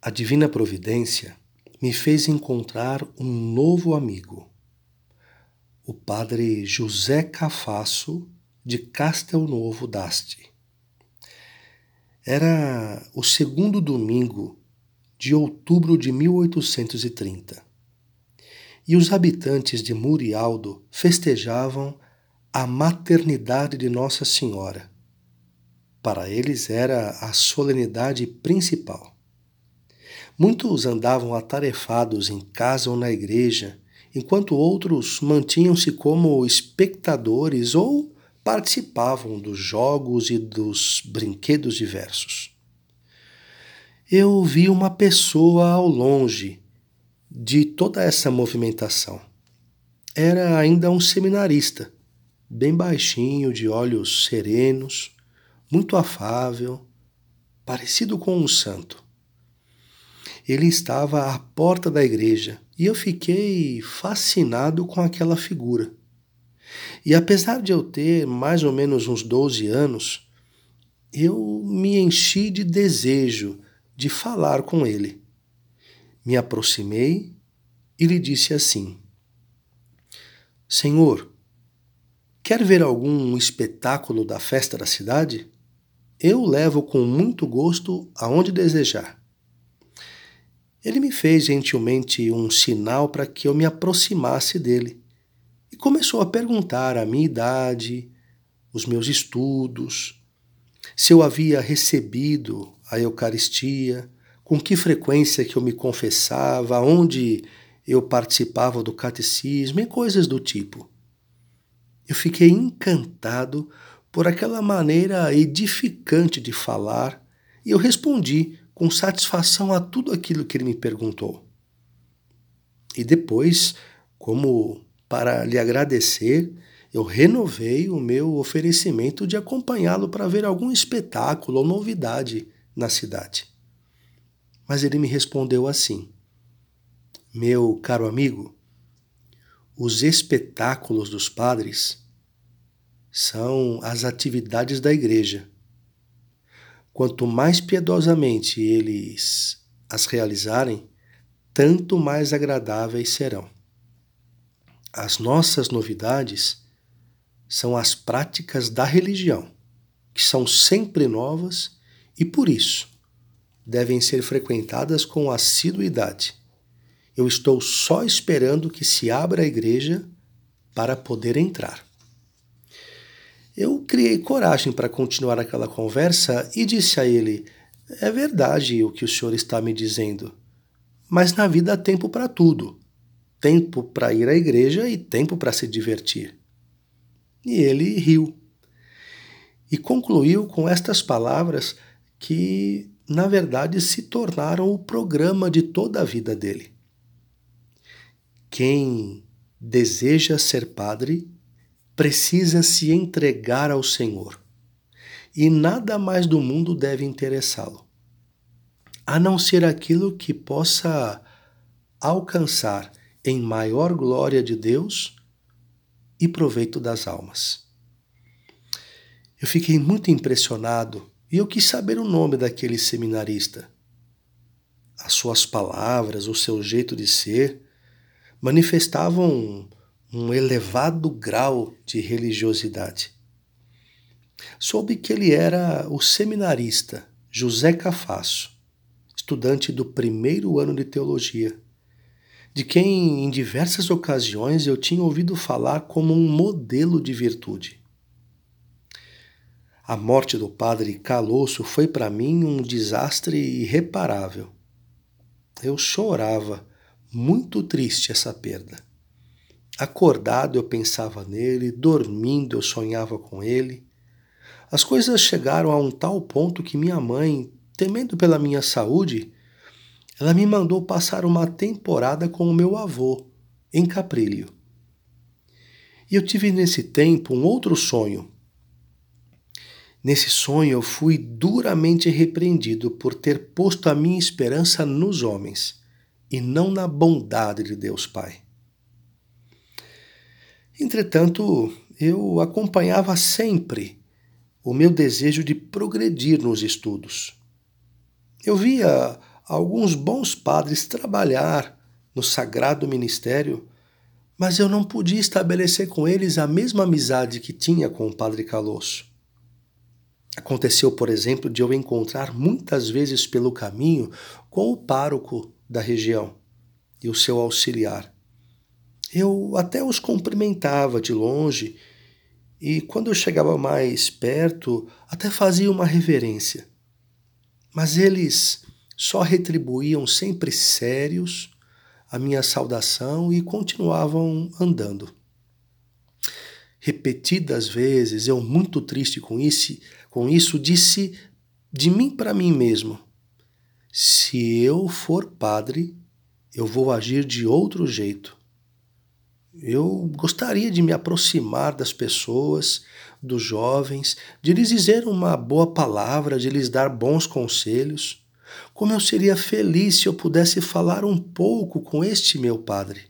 A divina providência me fez encontrar um novo amigo, o padre José Cafasso de Castelnovo d'Asti. Era o segundo domingo de outubro de 1830 e os habitantes de Murialdo festejavam a maternidade de Nossa Senhora. Para eles era a solenidade principal. Muitos andavam atarefados em casa ou na igreja, enquanto outros mantinham-se como espectadores ou participavam dos jogos e dos brinquedos diversos. Eu vi uma pessoa ao longe de toda essa movimentação. Era ainda um seminarista, bem baixinho, de olhos serenos, muito afável, parecido com um santo. Ele estava à porta da igreja e eu fiquei fascinado com aquela figura. E apesar de eu ter mais ou menos uns 12 anos, eu me enchi de desejo de falar com ele. Me aproximei e lhe disse assim: Senhor, quer ver algum espetáculo da festa da cidade? Eu levo com muito gosto aonde desejar. Ele me fez gentilmente um sinal para que eu me aproximasse dele e começou a perguntar a minha idade, os meus estudos, se eu havia recebido a Eucaristia, com que frequência que eu me confessava, onde eu participava do catecismo e coisas do tipo. Eu fiquei encantado por aquela maneira edificante de falar e eu respondi com satisfação a tudo aquilo que ele me perguntou. E depois, como para lhe agradecer, eu renovei o meu oferecimento de acompanhá-lo para ver algum espetáculo ou novidade na cidade. Mas ele me respondeu assim: Meu caro amigo, os espetáculos dos padres são as atividades da igreja. Quanto mais piedosamente eles as realizarem, tanto mais agradáveis serão. As nossas novidades são as práticas da religião, que são sempre novas e, por isso, devem ser frequentadas com assiduidade. Eu estou só esperando que se abra a igreja para poder entrar. Eu criei coragem para continuar aquela conversa e disse a ele: É verdade o que o senhor está me dizendo, mas na vida há tempo para tudo tempo para ir à igreja e tempo para se divertir. E ele riu. E concluiu com estas palavras que, na verdade, se tornaram o programa de toda a vida dele. Quem deseja ser padre precisa se entregar ao Senhor, e nada mais do mundo deve interessá-lo, a não ser aquilo que possa alcançar em maior glória de Deus e proveito das almas. Eu fiquei muito impressionado e eu quis saber o nome daquele seminarista. As suas palavras, o seu jeito de ser, manifestavam um, elevado grau de religiosidade. Soube que ele era o seminarista José Cafasso, estudante do primeiro ano de teologia de quem em diversas ocasiões eu tinha ouvido falar como um modelo de virtude. A morte do padre Calosso foi para mim um desastre irreparável. Eu chorava, muito triste essa perda. Acordado eu pensava nele, dormindo eu sonhava com ele. As coisas chegaram a um tal ponto que minha mãe, temendo pela minha saúde, ela me mandou passar uma temporada com o meu avô, em Caprilho. E eu tive nesse tempo um outro sonho. Nesse sonho eu fui duramente repreendido por ter posto a minha esperança nos homens e não na bondade de Deus Pai. Entretanto, eu acompanhava sempre o meu desejo de progredir nos estudos. Eu via alguns bons padres trabalhar no sagrado ministério, mas eu não podia estabelecer com eles a mesma amizade que tinha com o padre Calosso. Aconteceu, por exemplo, de eu encontrar muitas vezes pelo caminho com o pároco da região e o seu auxiliar. Eu até os cumprimentava de longe e, quando eu chegava mais perto, até fazia uma reverência. Mas eles só retribuíam sempre sérios a minha saudação e continuavam andando. Repetidas vezes, eu muito triste com isso, com isso disse de mim para mim mesmo: se eu for padre, eu vou agir de outro jeito. Eu gostaria de me aproximar das pessoas, dos jovens, de lhes dizer uma boa palavra, de lhes dar bons conselhos. Como eu seria feliz se eu pudesse falar um pouco com este meu padre.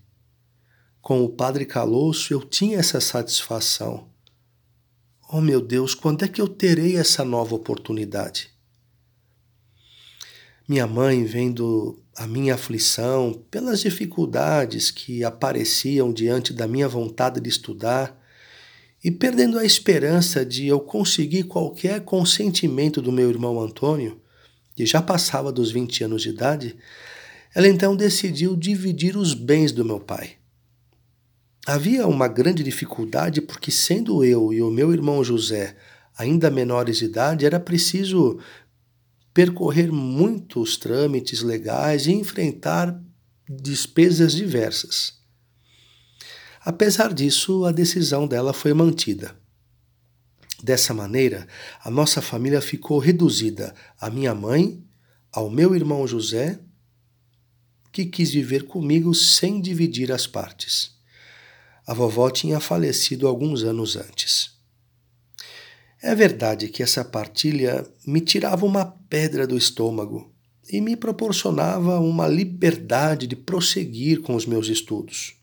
Com o padre Calosso eu tinha essa satisfação. Oh meu Deus, quando é que eu terei essa nova oportunidade? Minha mãe, vendo a minha aflição pelas dificuldades que apareciam diante da minha vontade de estudar, e perdendo a esperança de eu conseguir qualquer consentimento do meu irmão Antônio, que já passava dos 20 anos de idade, ela então decidiu dividir os bens do meu pai. Havia uma grande dificuldade porque, sendo eu e o meu irmão José ainda menores de idade, era preciso percorrer muitos trâmites legais e enfrentar despesas diversas. Apesar disso, a decisão dela foi mantida. Dessa maneira, a nossa família ficou reduzida à minha mãe, ao meu irmão José, que quis viver comigo sem dividir as partes. A vovó tinha falecido alguns anos antes. É verdade que essa partilha me tirava uma pedra do estômago e me proporcionava uma liberdade de prosseguir com os meus estudos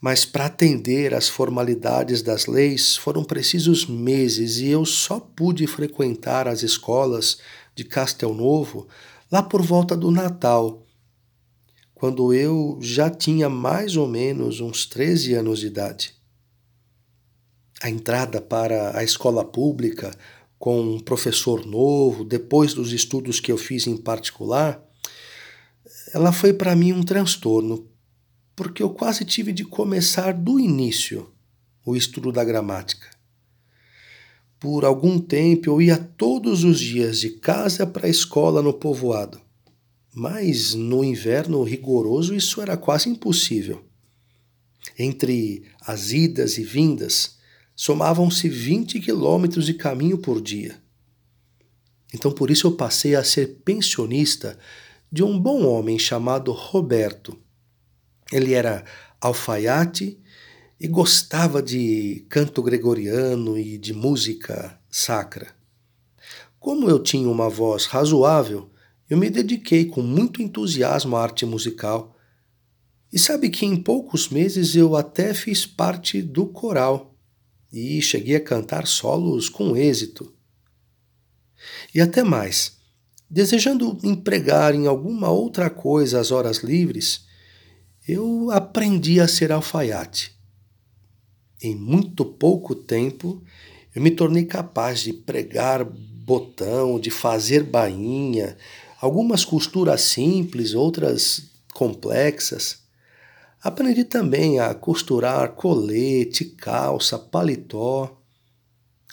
mas para atender às formalidades das leis foram precisos meses e eu só pude frequentar as escolas de Castel Novo lá por volta do Natal, quando eu já tinha mais ou menos uns 13 anos de idade. A entrada para a escola pública com um professor novo, depois dos estudos que eu fiz em particular, ela foi para mim um transtorno, porque eu quase tive de começar do início o estudo da gramática. Por algum tempo eu ia todos os dias de casa para a escola no povoado, mas no inverno rigoroso isso era quase impossível. Entre as idas e vindas, somavam-se 20 quilômetros de caminho por dia. Então por isso eu passei a ser pensionista de um bom homem chamado Roberto, ele era alfaiate e gostava de canto gregoriano e de música sacra. Como eu tinha uma voz razoável, eu me dediquei com muito entusiasmo à arte musical. E sabe que em poucos meses eu até fiz parte do coral e cheguei a cantar solos com êxito. E até mais, desejando empregar em alguma outra coisa as horas livres, eu aprendi a ser alfaiate. Em muito pouco tempo, eu me tornei capaz de pregar botão, de fazer bainha, algumas costuras simples, outras complexas. Aprendi também a costurar colete, calça, paletó.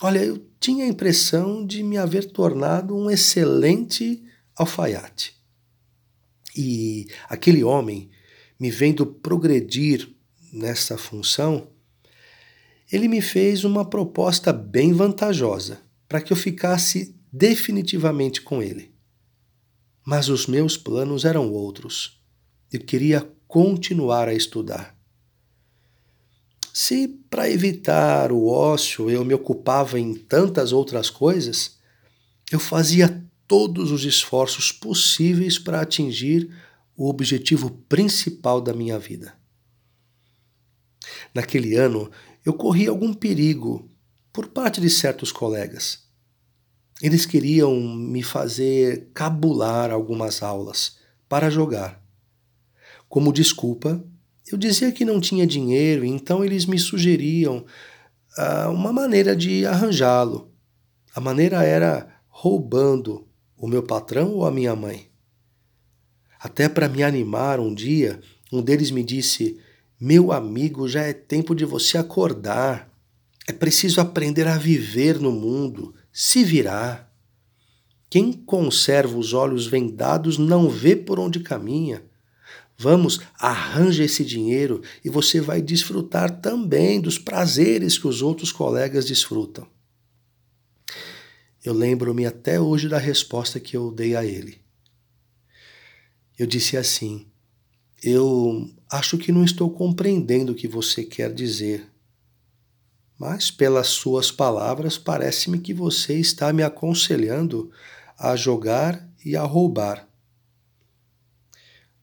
Olha, eu tinha a impressão de me haver tornado um excelente alfaiate. E aquele homem me vendo progredir nessa função, ele me fez uma proposta bem vantajosa para que eu ficasse definitivamente com ele. Mas os meus planos eram outros. Eu queria continuar a estudar. Se para evitar o ócio eu me ocupava em tantas outras coisas, eu fazia todos os esforços possíveis para atingir o objetivo principal da minha vida. Naquele ano, eu corri algum perigo por parte de certos colegas. Eles queriam me fazer cabular algumas aulas para jogar. Como desculpa, eu dizia que não tinha dinheiro, então eles me sugeriam uh, uma maneira de arranjá-lo. A maneira era roubando o meu patrão ou a minha mãe. Até para me animar um dia, um deles me disse: Meu amigo, já é tempo de você acordar. É preciso aprender a viver no mundo, se virar. Quem conserva os olhos vendados não vê por onde caminha. Vamos, arranja esse dinheiro e você vai desfrutar também dos prazeres que os outros colegas desfrutam. Eu lembro-me até hoje da resposta que eu dei a ele. Eu disse assim: Eu acho que não estou compreendendo o que você quer dizer, mas pelas suas palavras parece-me que você está me aconselhando a jogar e a roubar.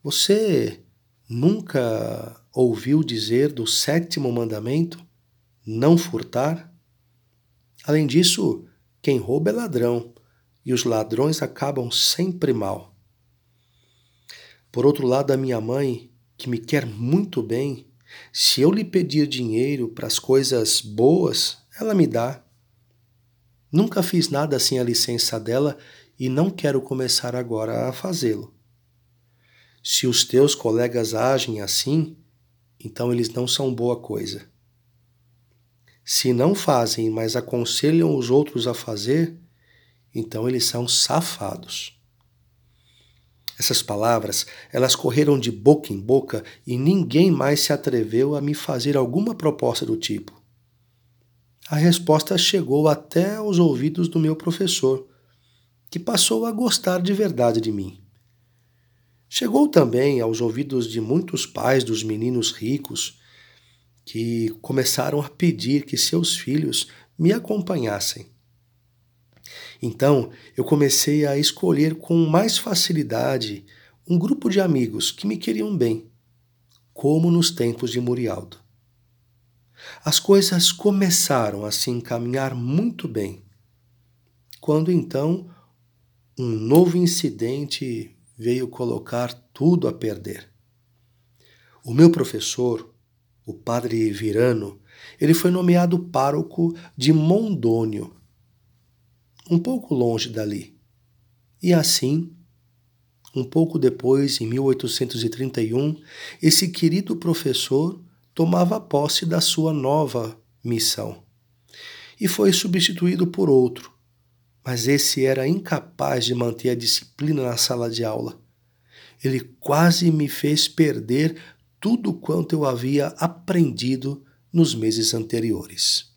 Você nunca ouviu dizer do sétimo mandamento? Não furtar? Além disso, quem rouba é ladrão, e os ladrões acabam sempre mal. Por outro lado, a minha mãe, que me quer muito bem, se eu lhe pedir dinheiro para as coisas boas, ela me dá. Nunca fiz nada sem a licença dela e não quero começar agora a fazê-lo. Se os teus colegas agem assim, então eles não são boa coisa. Se não fazem, mas aconselham os outros a fazer, então eles são safados. Essas palavras, elas correram de boca em boca e ninguém mais se atreveu a me fazer alguma proposta do tipo. A resposta chegou até aos ouvidos do meu professor, que passou a gostar de verdade de mim. Chegou também aos ouvidos de muitos pais dos meninos ricos que começaram a pedir que seus filhos me acompanhassem. Então eu comecei a escolher com mais facilidade um grupo de amigos que me queriam bem, como nos tempos de Murialdo. As coisas começaram a se encaminhar muito bem, quando então um novo incidente veio colocar tudo a perder. O meu professor, o padre Virano, ele foi nomeado pároco de Mondônio, um pouco longe dali. E assim, um pouco depois, em 1831, esse querido professor tomava posse da sua nova missão e foi substituído por outro, mas esse era incapaz de manter a disciplina na sala de aula. Ele quase me fez perder tudo quanto eu havia aprendido nos meses anteriores.